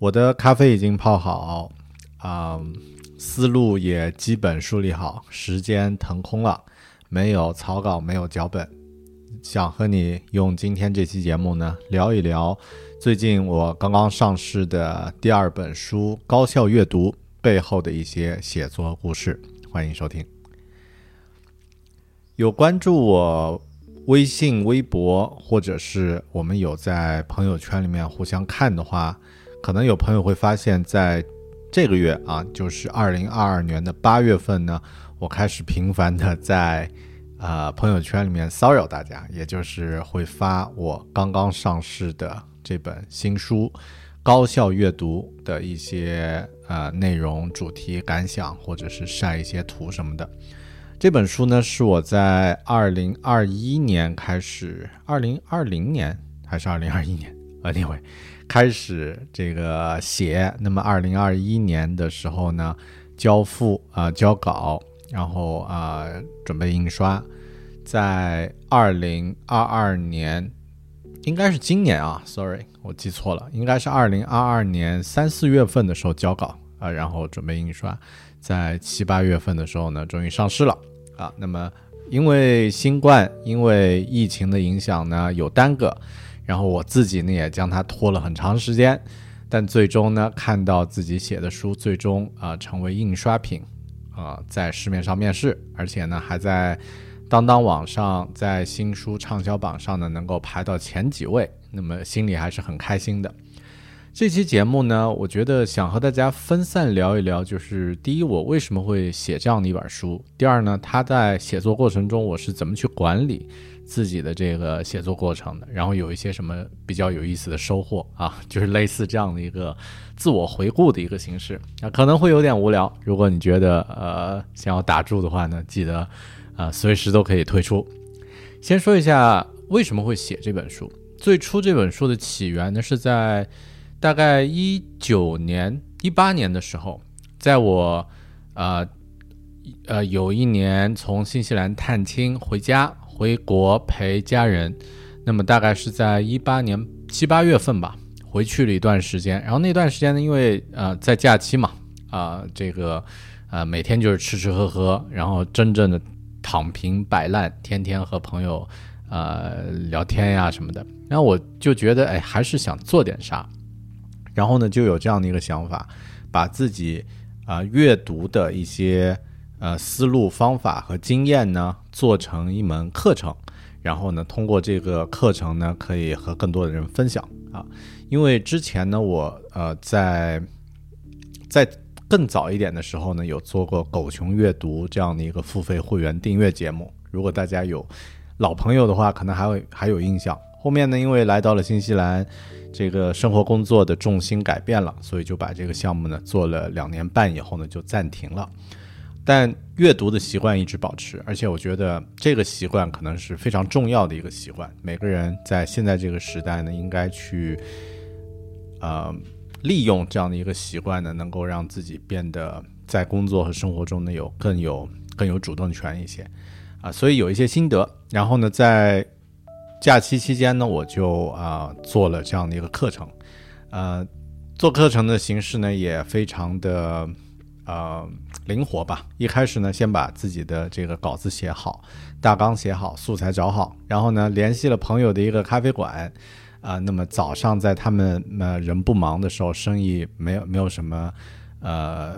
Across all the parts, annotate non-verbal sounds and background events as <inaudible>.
我的咖啡已经泡好，啊，思路也基本梳理好，时间腾空了，没有草稿，没有脚本，想和你用今天这期节目呢聊一聊最近我刚刚上市的第二本书《高效阅读》背后的一些写作故事。欢迎收听。有关注我微信、微博，或者是我们有在朋友圈里面互相看的话。可能有朋友会发现，在这个月啊，就是二零二二年的八月份呢，我开始频繁的在啊朋友圈里面骚扰大家，也就是会发我刚刚上市的这本新书《高效阅读》的一些呃内容、主题、感想，或者是晒一些图什么的。这本书呢，是我在二零二一年开始，二零二零年还是二零二一年？Anyway。开始这个写，那么二零二一年的时候呢，交付啊交稿，然后啊准备印刷，在二零二二年，应该是今年啊，sorry，我记错了，应该是二零二二年三四月份的时候交稿啊，然后准备印刷，在七八月份的时候呢，终于上市了啊。那么因为新冠，因为疫情的影响呢，有耽搁。然后我自己呢也将它拖了很长时间，但最终呢看到自己写的书最终啊成为印刷品，啊在市面上面世，而且呢还在当当网上在新书畅销榜上呢能够排到前几位，那么心里还是很开心的。这期节目呢，我觉得想和大家分散聊一聊，就是第一我为什么会写这样的一本书，第二呢他在写作过程中我是怎么去管理。自己的这个写作过程的，然后有一些什么比较有意思的收获啊，<laughs> 就是类似这样的一个自我回顾的一个形式啊，可能会有点无聊。如果你觉得呃想要打住的话呢，记得啊随时都可以退出。先说一下为什么会写这本书。最初这本书的起源呢是在大概一九年、一八年的时候，在我呃呃有一年从新西兰探亲回家。回国陪家人，那么大概是在一八年七八月份吧，回去了一段时间。然后那段时间呢，因为呃在假期嘛，啊这个呃每天就是吃吃喝喝，然后真正的躺平摆烂，天天和朋友呃聊天呀什么的。然后我就觉得哎，还是想做点啥。然后呢，就有这样的一个想法，把自己啊阅读的一些。呃，思路、方法和经验呢，做成一门课程，然后呢，通过这个课程呢，可以和更多的人分享啊。因为之前呢，我呃在在更早一点的时候呢，有做过狗熊阅读这样的一个付费会员订阅节目。如果大家有老朋友的话，可能还会还有印象。后面呢，因为来到了新西兰，这个生活工作的重心改变了，所以就把这个项目呢做了两年半以后呢，就暂停了。但阅读的习惯一直保持，而且我觉得这个习惯可能是非常重要的一个习惯。每个人在现在这个时代呢，应该去，呃，利用这样的一个习惯呢，能够让自己变得在工作和生活中呢有更有更有主动权一些啊，所以有一些心得。然后呢，在假期期间呢，我就啊做了这样的一个课程，呃，做课程的形式呢也非常的呃灵活吧。一开始呢，先把自己的这个稿子写好，大纲写好，素材找好，然后呢，联系了朋友的一个咖啡馆。啊，那么早上在他们呃人不忙的时候，生意没有没有什么，呃，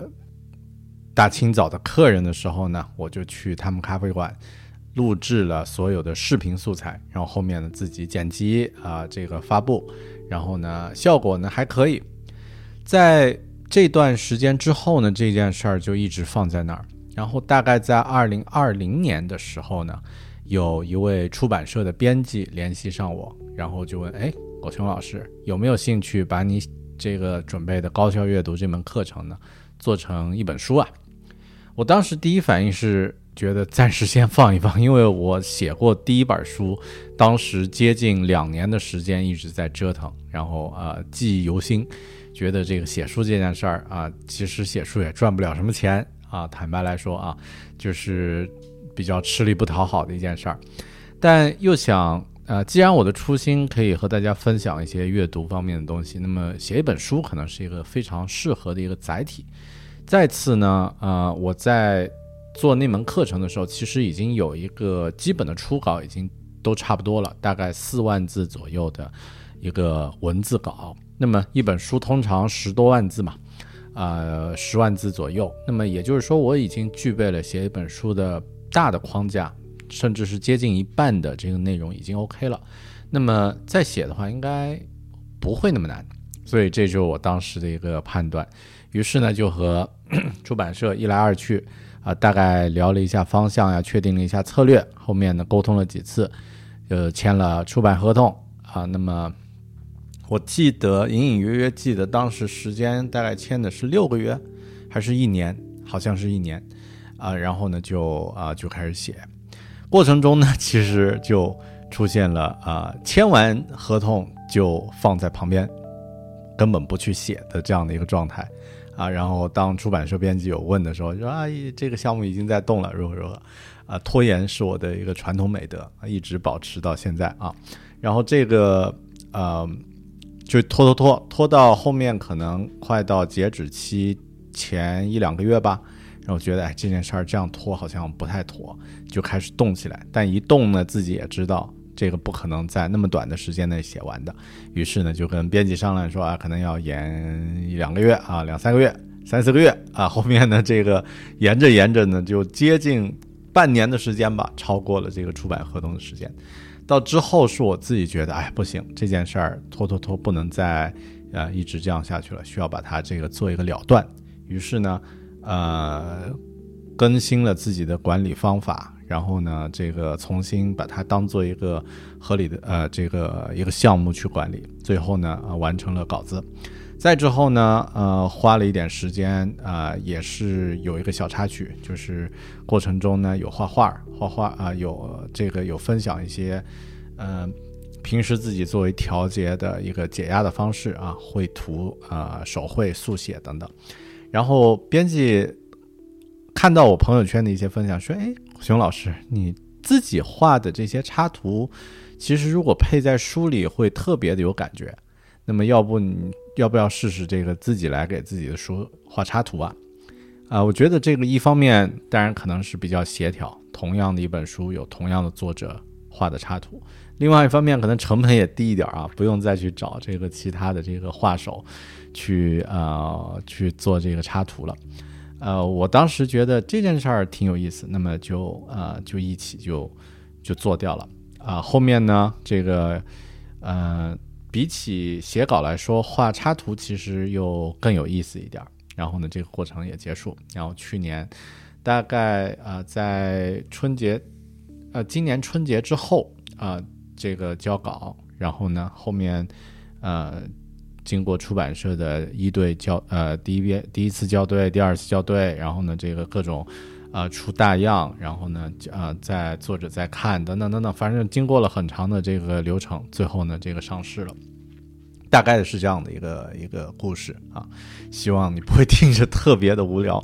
大清早的客人的时候呢，我就去他们咖啡馆录制了所有的视频素材，然后后面呢自己剪辑啊，这个发布，然后呢效果呢还可以。在这段时间之后呢，这件事儿就一直放在那儿。然后大概在二零二零年的时候呢。有一位出版社的编辑联系上我，然后就问：“哎，狗熊老师有没有兴趣把你这个准备的高效阅读这门课程呢做成一本书啊？”我当时第一反应是觉得暂时先放一放，因为我写过第一本书，当时接近两年的时间一直在折腾，然后啊记忆犹新，觉得这个写书这件事儿啊，其实写书也赚不了什么钱啊，坦白来说啊，就是。比较吃力不讨好的一件事儿，但又想，呃，既然我的初心可以和大家分享一些阅读方面的东西，那么写一本书可能是一个非常适合的一个载体。再次呢，呃，我在做那门课程的时候，其实已经有一个基本的初稿，已经都差不多了，大概四万字左右的一个文字稿。那么一本书通常十多万字嘛，呃，十万字左右。那么也就是说，我已经具备了写一本书的。大的框架，甚至是接近一半的这个内容已经 OK 了，那么再写的话应该不会那么难，所以这就是我当时的一个判断。于是呢，就和 <clears throat> 出版社一来二去啊，大概聊了一下方向呀，确定了一下策略，后面呢沟通了几次，呃，签了出版合同啊。那么我记得隐隐约约记得当时时间大概签的是六个月还是一年，好像是一年。啊，然后呢，就啊就开始写，过程中呢，其实就出现了啊，签完合同就放在旁边，根本不去写的这样的一个状态，啊，然后当出版社编辑有问的时候，说啊，这个项目已经在动了，如何如何，啊，拖延是我的一个传统美德，一直保持到现在啊，然后这个呃，就拖拖拖拖到后面，可能快到截止期前一两个月吧。然后觉得，哎，这件事儿这样拖好像不太妥，就开始动起来。但一动呢，自己也知道这个不可能在那么短的时间内写完的。于是呢，就跟编辑商量说啊，可能要延一两个月啊，两三个月、三四个月啊。后面呢，这个延着延着呢，就接近半年的时间吧，超过了这个出版合同的时间。到之后是我自己觉得，哎，不行，这件事儿拖拖拖，不能再呃一直这样下去了，需要把它这个做一个了断。于是呢。呃，更新了自己的管理方法，然后呢，这个重新把它当做一个合理的呃这个一个项目去管理，最后呢，呃，完成了稿子。再之后呢，呃，花了一点时间，啊，也是有一个小插曲，就是过程中呢有画画，画画啊，有这个有分享一些，嗯，平时自己作为调节的一个解压的方式啊，绘图啊，手绘速写等等。然后编辑看到我朋友圈的一些分享，说：“哎，熊老师，你自己画的这些插图，其实如果配在书里会特别的有感觉。那么，要不你要不要试试这个自己来给自己的书画插图啊？啊，我觉得这个一方面当然可能是比较协调，同样的一本书有同样的作者画的插图；另外一方面可能成本也低一点啊，不用再去找这个其他的这个画手。”去呃去做这个插图了，呃，我当时觉得这件事儿挺有意思，那么就呃就一起就就做掉了啊。后面呢，这个呃比起写稿来说，画插图其实又更有意思一点儿。然后呢，这个过程也结束。然后去年大概啊在春节呃今年春节之后啊这个交稿，然后呢后面呃。经过出版社的一对校，呃，第一遍第一次校对，第二次校对，然后呢，这个各种，啊，出大样，然后呢，啊，在作者在看，等等等等，反正经过了很长的这个流程，最后呢，这个上市了。大概的是这样的一个一个故事啊，希望你不会听着特别的无聊。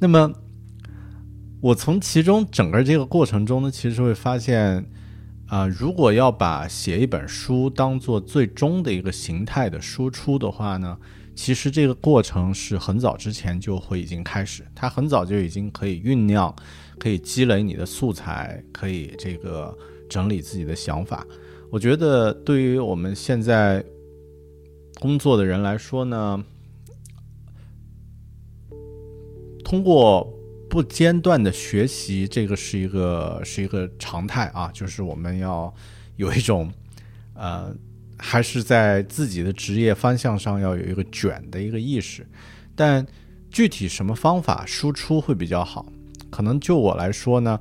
那么，我从其中整个这个过程中呢，其实会发现，啊，如果要把写一本书当做最终的一个形态的输出的话呢，其实这个过程是很早之前就会已经开始，它很早就已经可以酝酿，可以积累你的素材，可以这个整理自己的想法。我觉得对于我们现在工作的人来说呢。通过不间断的学习，这个是一个是一个常态啊，就是我们要有一种呃，还是在自己的职业方向上要有一个卷的一个意识。但具体什么方法输出会比较好？可能就我来说呢，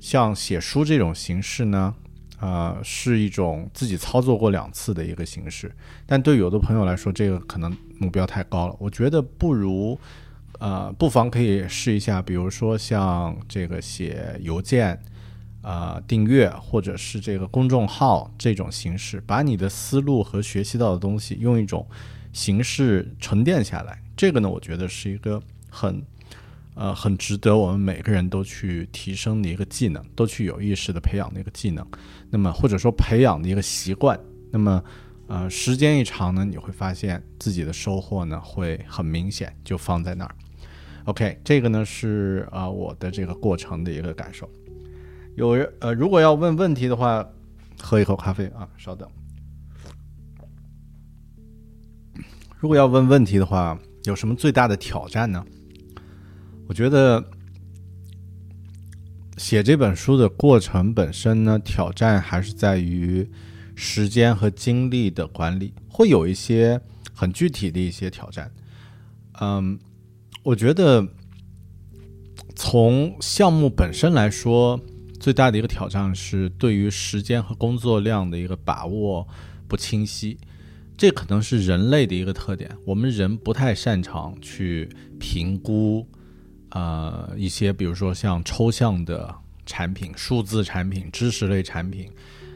像写书这种形式呢，呃，是一种自己操作过两次的一个形式。但对有的朋友来说，这个可能目标太高了。我觉得不如。呃，不妨可以试一下，比如说像这个写邮件，啊，订阅或者是这个公众号这种形式，把你的思路和学习到的东西用一种形式沉淀下来。这个呢，我觉得是一个很，呃，很值得我们每个人都去提升的一个技能，都去有意识的培养的一个技能。那么或者说培养的一个习惯。那么，呃，时间一长呢，你会发现自己的收获呢会很明显，就放在那儿。OK，这个呢是啊我的这个过程的一个感受。有人呃，如果要问问题的话，喝一口咖啡啊，稍等。如果要问问题的话，有什么最大的挑战呢？我觉得写这本书的过程本身呢，挑战还是在于时间和精力的管理，会有一些很具体的一些挑战。嗯。我觉得，从项目本身来说，最大的一个挑战是对于时间和工作量的一个把握不清晰。这可能是人类的一个特点，我们人不太擅长去评估，呃，一些比如说像抽象的产品、数字产品、知识类产品。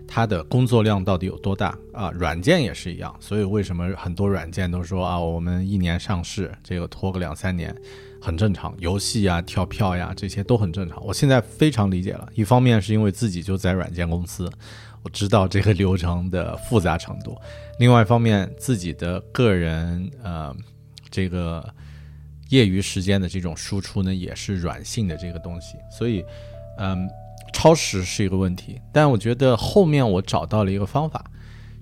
它的工作量到底有多大啊？软件也是一样，所以为什么很多软件都说啊，我们一年上市，这个拖个两三年，很正常。游戏啊、跳票呀，这些都很正常。我现在非常理解了，一方面是因为自己就在软件公司，我知道这个流程的复杂程度；另外一方面，自己的个人呃，这个业余时间的这种输出呢，也是软性的这个东西，所以嗯。超时是一个问题，但我觉得后面我找到了一个方法，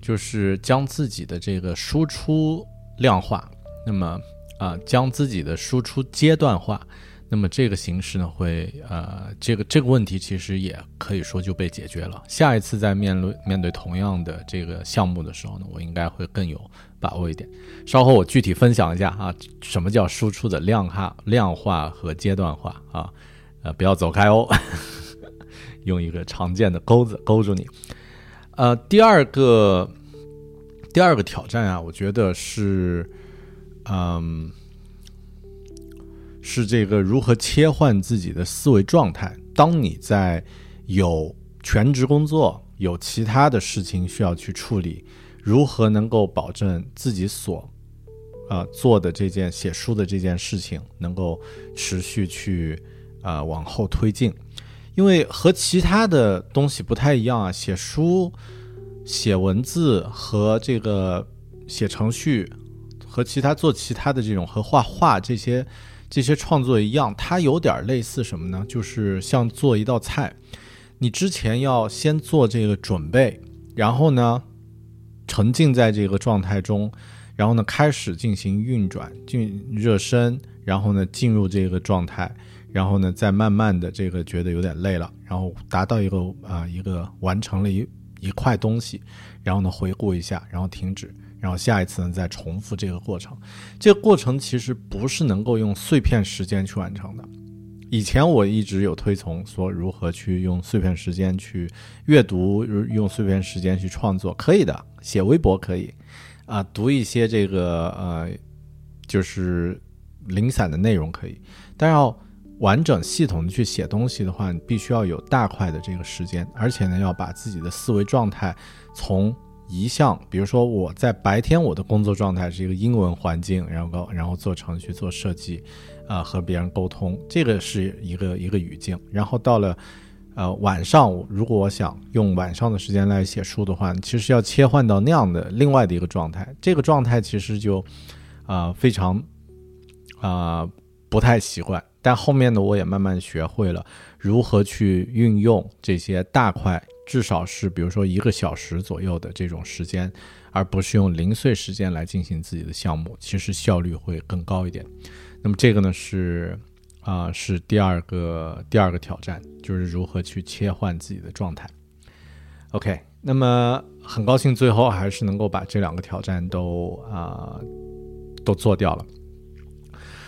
就是将自己的这个输出量化，那么啊，将自己的输出阶段化，那么这个形式呢，会呃，这个这个问题其实也可以说就被解决了。下一次在面对面对同样的这个项目的时候呢，我应该会更有把握一点。稍后我具体分享一下啊，什么叫输出的量化、量化和阶段化啊，呃，不要走开哦。<laughs> 用一个常见的钩子勾住你，呃，第二个第二个挑战啊，我觉得是，嗯，是这个如何切换自己的思维状态。当你在有全职工作、有其他的事情需要去处理，如何能够保证自己所呃做的这件写书的这件事情能够持续去呃往后推进？因为和其他的东西不太一样啊，写书、写文字和这个写程序，和其他做其他的这种和画画这些这些创作一样，它有点类似什么呢？就是像做一道菜，你之前要先做这个准备，然后呢沉浸在这个状态中，然后呢开始进行运转、进热身，然后呢进入这个状态。然后呢，再慢慢的这个觉得有点累了，然后达到一个啊一个完成了一一块东西，然后呢回顾一下，然后停止，然后下一次呢再重复这个过程。这个过程其实不是能够用碎片时间去完成的。以前我一直有推崇说如何去用碎片时间去阅读，用碎片时间去创作，可以的，写微博可以，啊，读一些这个呃就是零散的内容可以，但要。完整系统的去写东西的话，你必须要有大块的这个时间，而且呢，要把自己的思维状态从一项，比如说我在白天我的工作状态是一个英文环境，然后然后做程序做设计，啊和别人沟通，这个是一个一个语境。然后到了呃晚上，如果我想用晚上的时间来写书的话，其实要切换到那样的另外的一个状态，这个状态其实就啊非常啊不太习惯。但后面呢，我也慢慢学会了如何去运用这些大块，至少是比如说一个小时左右的这种时间，而不是用零碎时间来进行自己的项目，其实效率会更高一点。那么这个呢是啊是第二个第二个挑战，就是如何去切换自己的状态。OK，那么很高兴最后还是能够把这两个挑战都啊都做掉了。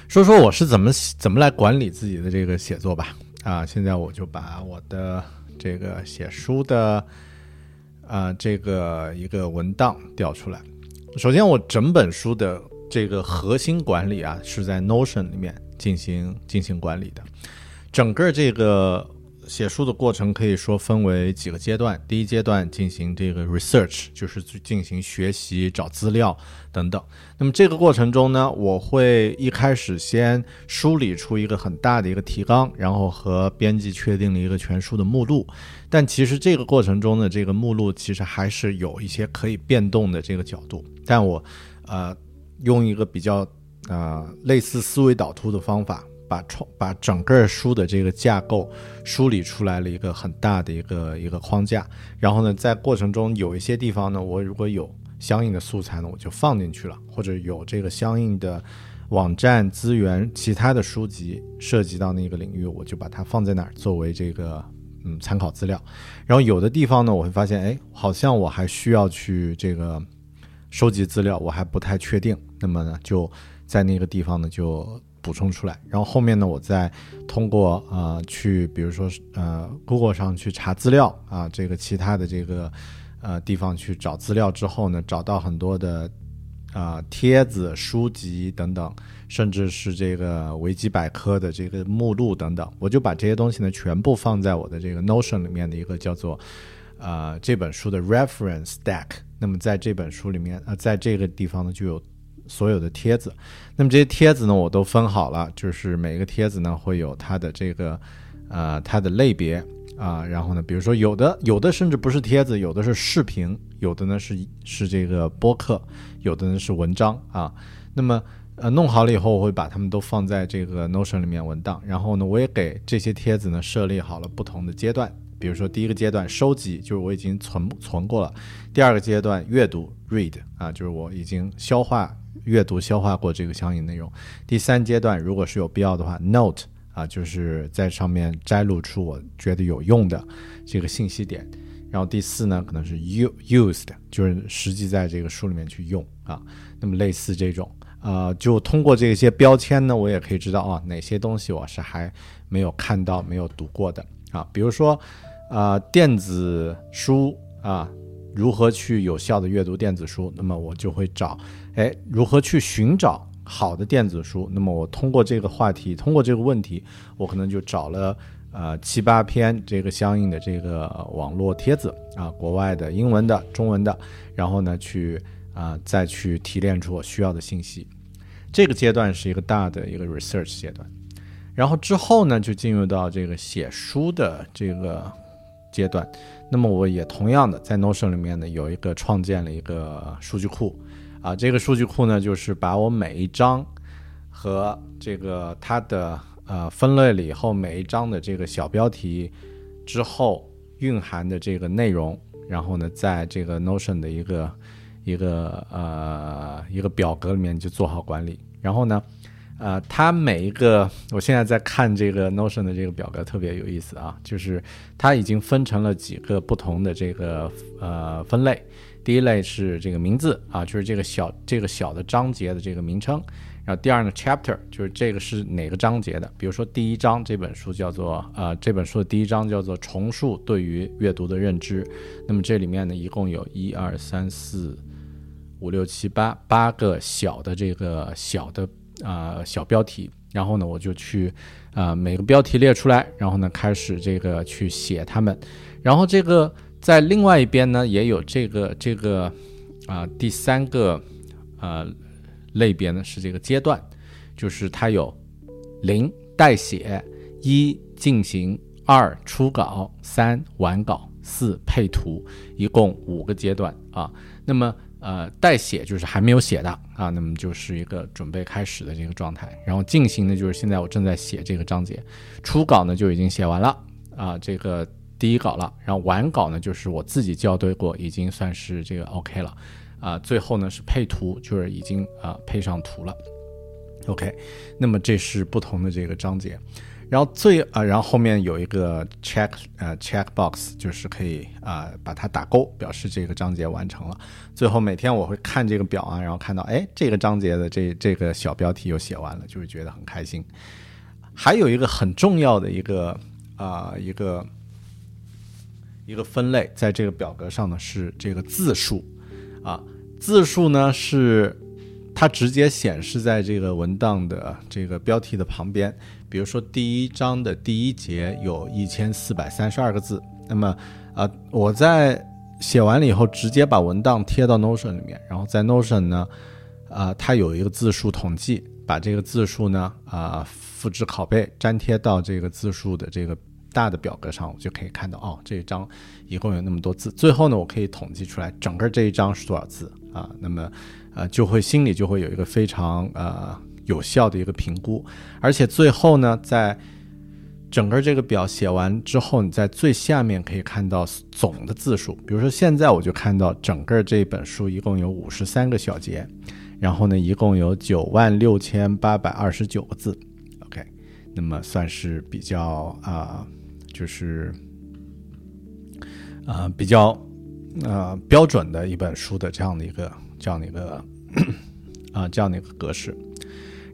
说说我是怎么怎么来管理自己的这个写作吧。啊，现在我就把我的这个写书的啊这个一个文档调出来。首先，我整本书的这个核心管理啊是在 Notion 里面进行进行管理的，整个这个。写书的过程可以说分为几个阶段。第一阶段进行这个 research，就是去进行学习、找资料等等。那么这个过程中呢，我会一开始先梳理出一个很大的一个提纲，然后和编辑确定了一个全书的目录。但其实这个过程中的这个目录其实还是有一些可以变动的这个角度。但我呃用一个比较呃类似思维导图的方法。把创把整个书的这个架构梳理出来了一个很大的一个一个框架，然后呢，在过程中有一些地方呢，我如果有相应的素材呢，我就放进去了，或者有这个相应的网站资源、其他的书籍涉及到那个领域，我就把它放在那儿作为这个嗯参考资料。然后有的地方呢，我会发现，哎，好像我还需要去这个收集资料，我还不太确定，那么呢，就在那个地方呢就。补充出来，然后后面呢，我再通过呃去，比如说呃 Google 上去查资料啊，这个其他的这个呃地方去找资料之后呢，找到很多的啊帖子、书籍等等，甚至是这个维基百科的这个目录等等，我就把这些东西呢全部放在我的这个 Notion 里面的一个叫做呃这本书的 Reference Stack。那么在这本书里面呃在这个地方呢就有。所有的帖子，那么这些帖子呢，我都分好了，就是每个帖子呢会有它的这个，呃，它的类别啊，然后呢，比如说有的有的甚至不是帖子，有的是视频，有的呢是是这个播客，有的呢是文章啊。那么呃弄好了以后，我会把它们都放在这个 Notion 里面文档，然后呢，我也给这些帖子呢设立好了不同的阶段，比如说第一个阶段收集，就是我已经存存过了；第二个阶段阅读 read 啊，就是我已经消化。阅读消化过这个相应内容，第三阶段如果是有必要的话，note 啊，就是在上面摘录出我觉得有用的这个信息点，然后第四呢可能是 u used，就是实际在这个书里面去用啊，那么类似这种啊，就通过这些标签呢，我也可以知道啊哪些东西我是还没有看到、没有读过的啊，比如说啊电子书啊。如何去有效的阅读电子书？那么我就会找，哎，如何去寻找好的电子书？那么我通过这个话题，通过这个问题，我可能就找了呃七八篇这个相应的这个网络帖子啊，国外的、英文的、中文的，然后呢去啊再去提炼出我需要的信息。这个阶段是一个大的一个 research 阶段，然后之后呢就进入到这个写书的这个。阶段，那么我也同样的在 Notion 里面呢有一个创建了一个数据库，啊，这个数据库呢就是把我每一章和这个它的呃分类了以后每一章的这个小标题之后蕴含的这个内容，然后呢在这个 Notion 的一个一个呃一个表格里面就做好管理，然后呢。呃，它每一个，我现在在看这个 Notion 的这个表格，特别有意思啊，就是它已经分成了几个不同的这个呃分类。第一类是这个名字啊，就是这个小这个小的章节的这个名称。然后第二呢，chapter 就是这个是哪个章节的，比如说第一章这本书叫做呃这本书的第一章叫做重述对于阅读的认知。那么这里面呢，一共有一二三四五六七八八个小的这个小的。啊，小标题，然后呢，我就去，啊，每个标题列出来，然后呢，开始这个去写它们，然后这个在另外一边呢，也有这个这个啊第三个呃类别呢是这个阶段，就是它有零代写、一进行、二初稿、三完稿、四配图，一共五个阶段啊。那么呃代写就是还没有写的啊，那么就是一个准备开始的这个状态。然后进行呢就是现在我正在写这个章节，初稿呢就已经写完了啊，这个。第一稿了，然后完稿呢，就是我自己校对过，已经算是这个 OK 了，啊，最后呢是配图，就是已经啊配上图了，OK，那么这是不同的这个章节，然后最啊，然后后面有一个 check 呃 check box，就是可以啊把它打勾，表示这个章节完成了。最后每天我会看这个表啊，然后看到哎这个章节的这这个小标题又写完了，就会觉得很开心。还有一个很重要的一个啊一个。一个分类在这个表格上呢是这个字数，啊，字数呢是它直接显示在这个文档的这个标题的旁边。比如说第一章的第一节有一千四百三十二个字，那么啊，我在写完了以后直接把文档贴到 Notion 里面，然后在 Notion 呢，啊，它有一个字数统计，把这个字数呢啊复制拷贝粘贴到这个字数的这个。大的表格上，我就可以看到哦，这一章一共有那么多字。最后呢，我可以统计出来整个这一章是多少字啊？那么，呃，就会心里就会有一个非常呃有效的一个评估。而且最后呢，在整个这个表写完之后，你在最下面可以看到总的字数。比如说现在我就看到整个这本书一共有五十三个小节，然后呢，一共有九万六千八百二十九个字。OK，那么算是比较啊。就是，呃，比较呃标准的一本书的这样的一个这样的一个 <clears throat> 啊这样的一个格式。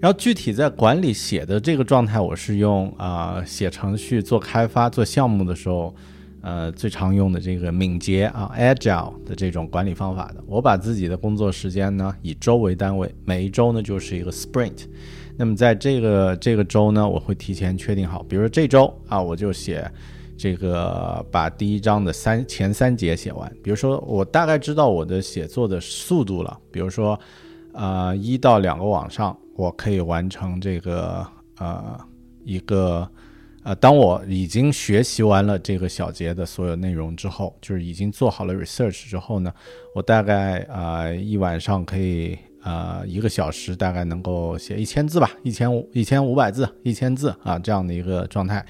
然后具体在管理写的这个状态，我是用啊写程序、做开发、做项目的时候，呃最常用的这个敏捷啊 Agile 的这种管理方法的。我把自己的工作时间呢以周为单位，每一周呢就是一个 Sprint。那么在这个这个周呢，我会提前确定好，比如说这周啊，我就写这个把第一章的三前三节写完。比如说我大概知道我的写作的速度了，比如说呃一到两个晚上，我可以完成这个呃一个呃，当我已经学习完了这个小节的所有内容之后，就是已经做好了 research 之后呢，我大概啊一晚上可以。呃，一个小时大概能够写一千字吧，一千五、一千五百字、一千字啊，这样的一个状态。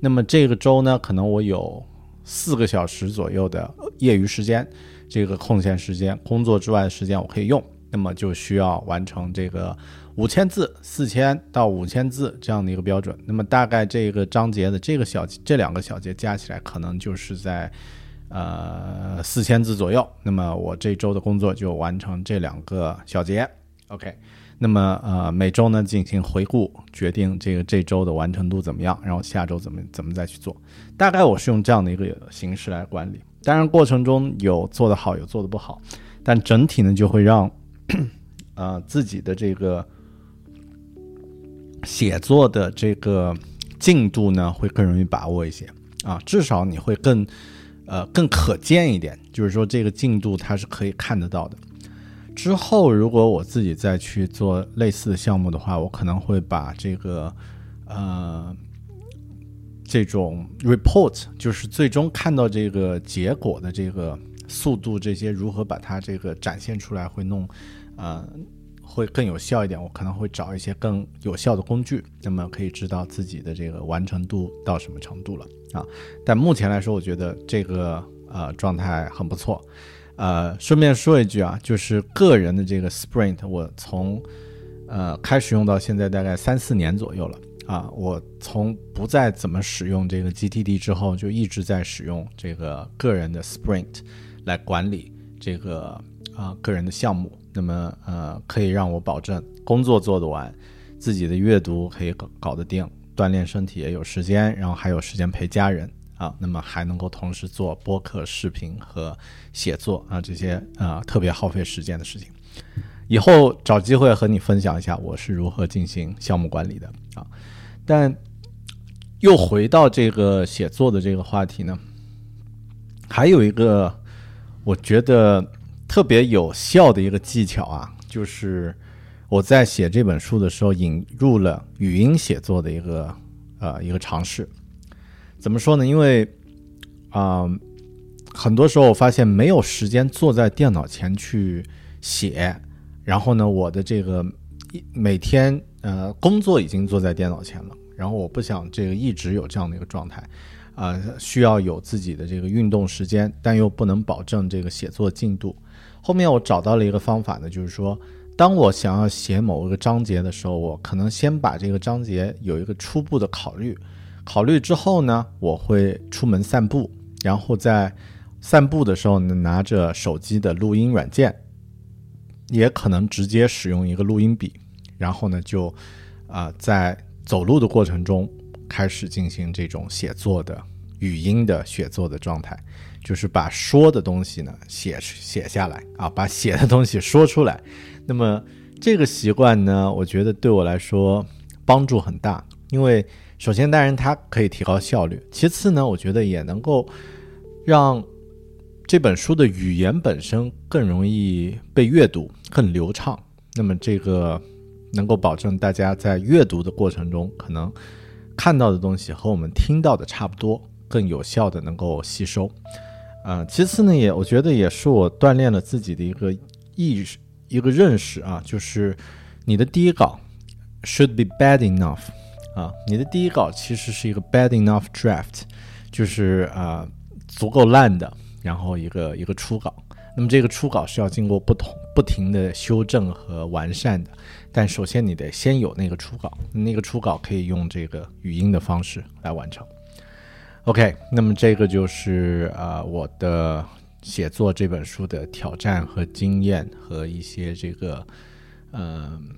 那么这个周呢，可能我有四个小时左右的业余时间，这个空闲时间，工作之外的时间我可以用，那么就需要完成这个五千字、四千到五千字这样的一个标准。那么大概这个章节的这个小这两个小节加起来，可能就是在。呃，四千字左右，那么我这周的工作就完成这两个小节，OK。那么呃，每周呢进行回顾，决定这个这周的完成度怎么样，然后下周怎么怎么再去做。大概我是用这样的一个形式来管理，当然过程中有做得好，有做得不好，但整体呢就会让呃自己的这个写作的这个进度呢会更容易把握一些啊，至少你会更。呃，更可见一点，就是说这个进度它是可以看得到的。之后如果我自己再去做类似的项目的话，我可能会把这个呃这种 report，就是最终看到这个结果的这个速度，这些如何把它这个展现出来，会弄呃会更有效一点。我可能会找一些更有效的工具，那么可以知道自己的这个完成度到什么程度了。啊，但目前来说，我觉得这个呃状态很不错。呃，顺便说一句啊，就是个人的这个 Sprint，我从呃开始用到现在大概三四年左右了。啊，我从不再怎么使用这个 GTD 之后，就一直在使用这个个人的 Sprint 来管理这个啊个人的项目。那么呃，可以让我保证工作做得完，自己的阅读可以搞搞得定。锻炼身体也有时间，然后还有时间陪家人啊，那么还能够同时做播客、视频和写作啊这些啊特别耗费时间的事情。以后找机会和你分享一下我是如何进行项目管理的啊。但又回到这个写作的这个话题呢，还有一个我觉得特别有效的一个技巧啊，就是我在写这本书的时候引入了语音写作的一个呃一个尝试。怎么说呢？因为啊，很多时候我发现没有时间坐在电脑前去写，然后呢，我的这个每天呃工作已经坐在电脑前了，然后我不想这个一直有这样的一个状态。啊，需要有自己的这个运动时间，但又不能保证这个写作进度。后面我找到了一个方法呢，就是说，当我想要写某一个章节的时候，我可能先把这个章节有一个初步的考虑，考虑之后呢，我会出门散步，然后在散步的时候呢，拿着手机的录音软件，也可能直接使用一个录音笔，然后呢，就啊，在走路的过程中。开始进行这种写作的语音的写作的状态，就是把说的东西呢写写下来啊，把写的东西说出来。那么这个习惯呢，我觉得对我来说帮助很大，因为首先当然它可以提高效率，其次呢，我觉得也能够让这本书的语言本身更容易被阅读，更流畅。那么这个能够保证大家在阅读的过程中可能。看到的东西和我们听到的差不多，更有效的能够吸收。呃，其次呢，也我觉得也是我锻炼了自己的一个意识、一个认识啊，就是你的第一稿 should be bad enough 啊，你的第一稿其实是一个 bad enough draft，就是啊足够烂的，然后一个一个初稿。那么这个初稿是要经过不同不停的修正和完善的。但首先你得先有那个初稿，那个初稿可以用这个语音的方式来完成。OK，那么这个就是啊我的写作这本书的挑战和经验和一些这个嗯。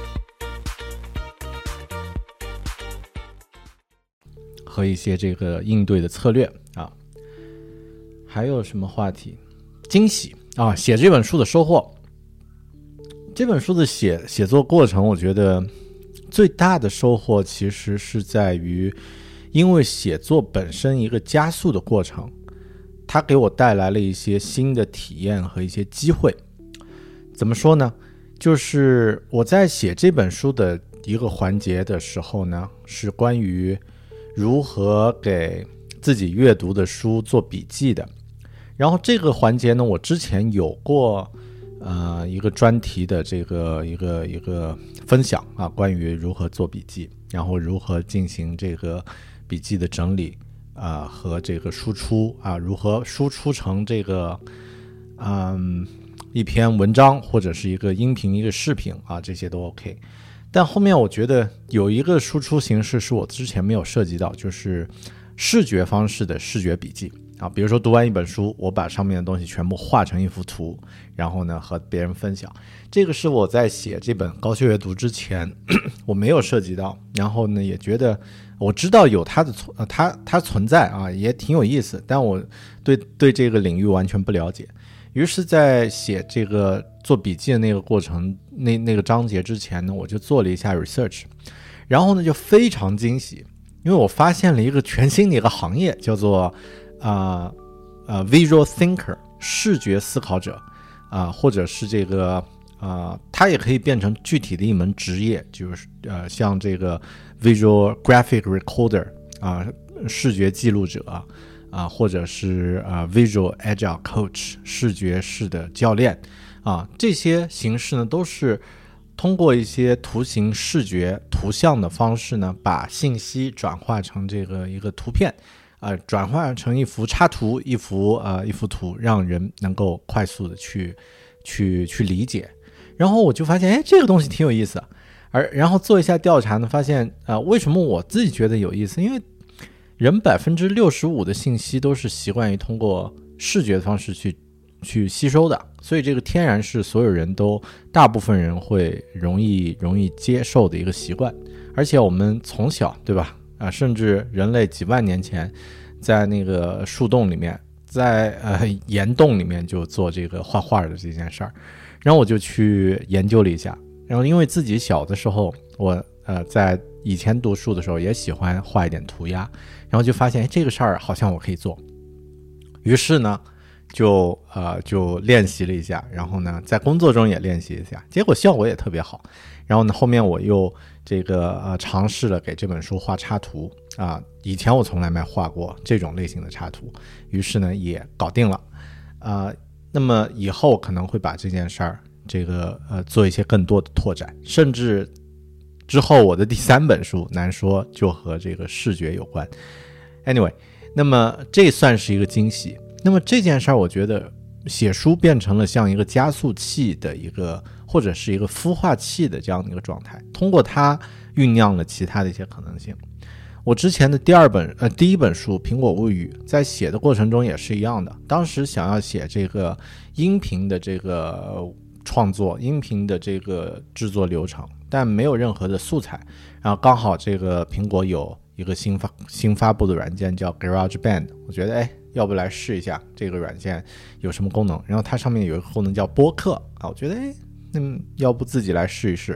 和一些这个应对的策略啊，还有什么话题？惊喜啊！写这本书的收获。这本书的写写作过程，我觉得最大的收获其实是在于，因为写作本身一个加速的过程，它给我带来了一些新的体验和一些机会。怎么说呢？就是我在写这本书的一个环节的时候呢，是关于。如何给自己阅读的书做笔记的？然后这个环节呢，我之前有过，呃，一个专题的这个一个一个分享啊，关于如何做笔记，然后如何进行这个笔记的整理啊和这个输出啊，如何输出成这个嗯一篇文章或者是一个音频一个视频啊，这些都 OK。但后面我觉得有一个输出形式是我之前没有涉及到，就是视觉方式的视觉笔记啊。比如说读完一本书，我把上面的东西全部画成一幅图，然后呢和别人分享。这个是我在写这本高效阅读之前我没有涉及到，然后呢也觉得我知道有它的存，它它存在啊，也挺有意思，但我对对这个领域完全不了解。于是，在写这个做笔记的那个过程，那那个章节之前呢，我就做了一下 research，然后呢，就非常惊喜，因为我发现了一个全新的一个行业，叫做啊呃 visual thinker 视觉思考者啊，或者是这个啊，它也可以变成具体的一门职业，就是呃像这个 visual graphic recorder 啊，视觉记录者。啊，或者是啊，visual agile coach 视觉式的教练，啊，这些形式呢都是通过一些图形、视觉、图像的方式呢，把信息转化成这个一个图片，呃，转化成一幅插图、一幅呃一幅图，让人能够快速的去去去理解。然后我就发现，哎，这个东西挺有意思。而然后做一下调查呢，发现啊，为什么我自己觉得有意思？因为人百分之六十五的信息都是习惯于通过视觉的方式去去吸收的，所以这个天然是所有人都大部分人会容易容易接受的一个习惯。而且我们从小对吧？啊，甚至人类几万年前在那个树洞里面，在呃岩洞里面就做这个画画的这件事儿。然后我就去研究了一下。然后，因为自己小的时候，我呃在以前读书的时候也喜欢画一点涂鸦，然后就发现，哎，这个事儿好像我可以做。于是呢，就呃就练习了一下，然后呢，在工作中也练习一下，结果效果也特别好。然后呢，后面我又这个呃尝试了给这本书画插图啊，以前我从来没画过这种类型的插图，于是呢也搞定了。啊，那么以后可能会把这件事儿。这个呃，做一些更多的拓展，甚至之后我的第三本书难说就和这个视觉有关。Anyway，那么这算是一个惊喜。那么这件事儿，我觉得写书变成了像一个加速器的一个，或者是一个孵化器的这样的一个状态，通过它酝酿了其他的一些可能性。我之前的第二本呃第一本书《苹果物语》在写的过程中也是一样的，当时想要写这个音频的这个。创作音频的这个制作流程，但没有任何的素材。然后刚好这个苹果有一个新发新发布的软件叫 Garage Band，我觉得哎，要不来试一下这个软件有什么功能？然后它上面有一个功能叫播客啊，我觉得哎，那要不自己来试一试？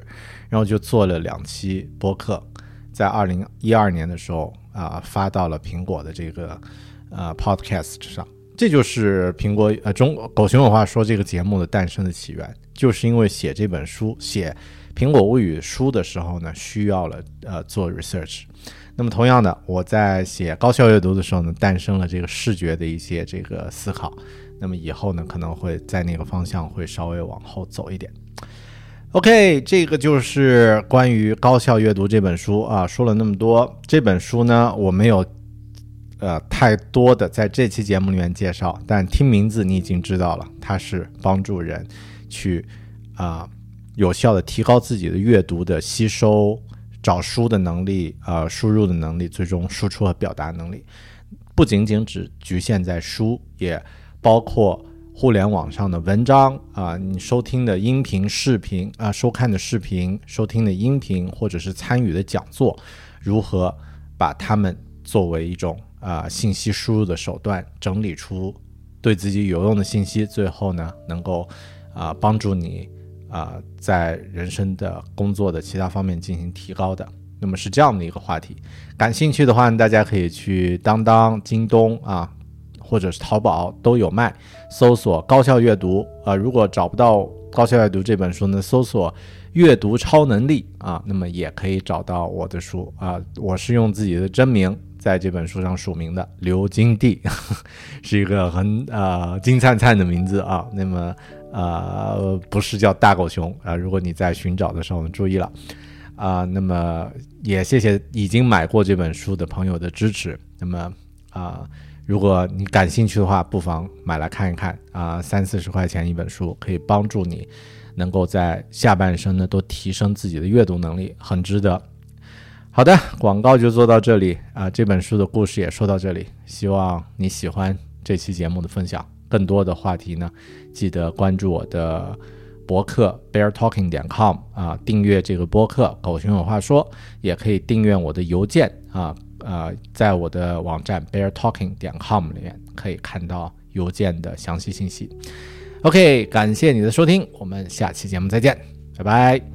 然后就做了两期播客，在二零一二年的时候啊，发到了苹果的这个呃 Podcast 上。这就是苹果呃中狗熊有话说这个节目的诞生的起源，就是因为写这本书写苹果物语书的时候呢，需要了呃做 research。那么同样的，我在写高效阅读的时候呢，诞生了这个视觉的一些这个思考。那么以后呢，可能会在那个方向会稍微往后走一点。OK，这个就是关于高效阅读这本书啊，说了那么多，这本书呢，我没有。呃，太多的在这期节目里面介绍，但听名字你已经知道了，它是帮助人去啊有效的提高自己的阅读的吸收、找书的能力、呃输入的能力，最终输出和表达能力，不仅仅只局限在书，也包括互联网上的文章啊，你收听的音频、视频啊，收看的视频、收听的音频，或者是参与的讲座，如何把它们作为一种。啊，信息输入的手段，整理出对自己有用的信息，最后呢，能够啊帮助你啊在人生的工作的其他方面进行提高的。那么是这样的一个话题，感兴趣的话，大家可以去当当、京东啊，或者是淘宝都有卖，搜索高效阅读啊。如果找不到高效阅读这本书呢，搜索阅读超能力啊，那么也可以找到我的书啊。我是用自己的真名。在这本书上署名的刘金地，<laughs> 是一个很呃金灿灿的名字啊。那么呃不是叫大狗熊啊。如果你在寻找的时候注意了啊，那么也谢谢已经买过这本书的朋友的支持。那么啊，如果你感兴趣的话，不妨买来看一看啊，三四十块钱一本书，可以帮助你能够在下半生呢多提升自己的阅读能力，很值得。好的，广告就做到这里啊！这本书的故事也说到这里，希望你喜欢这期节目的分享。更多的话题呢，记得关注我的博客 beartalking 点 com 啊，订阅这个播客“狗熊有话说”，也可以订阅我的邮件啊啊，在我的网站 beartalking 点 com 里面可以看到邮件的详细信息。OK，感谢你的收听，我们下期节目再见，拜拜。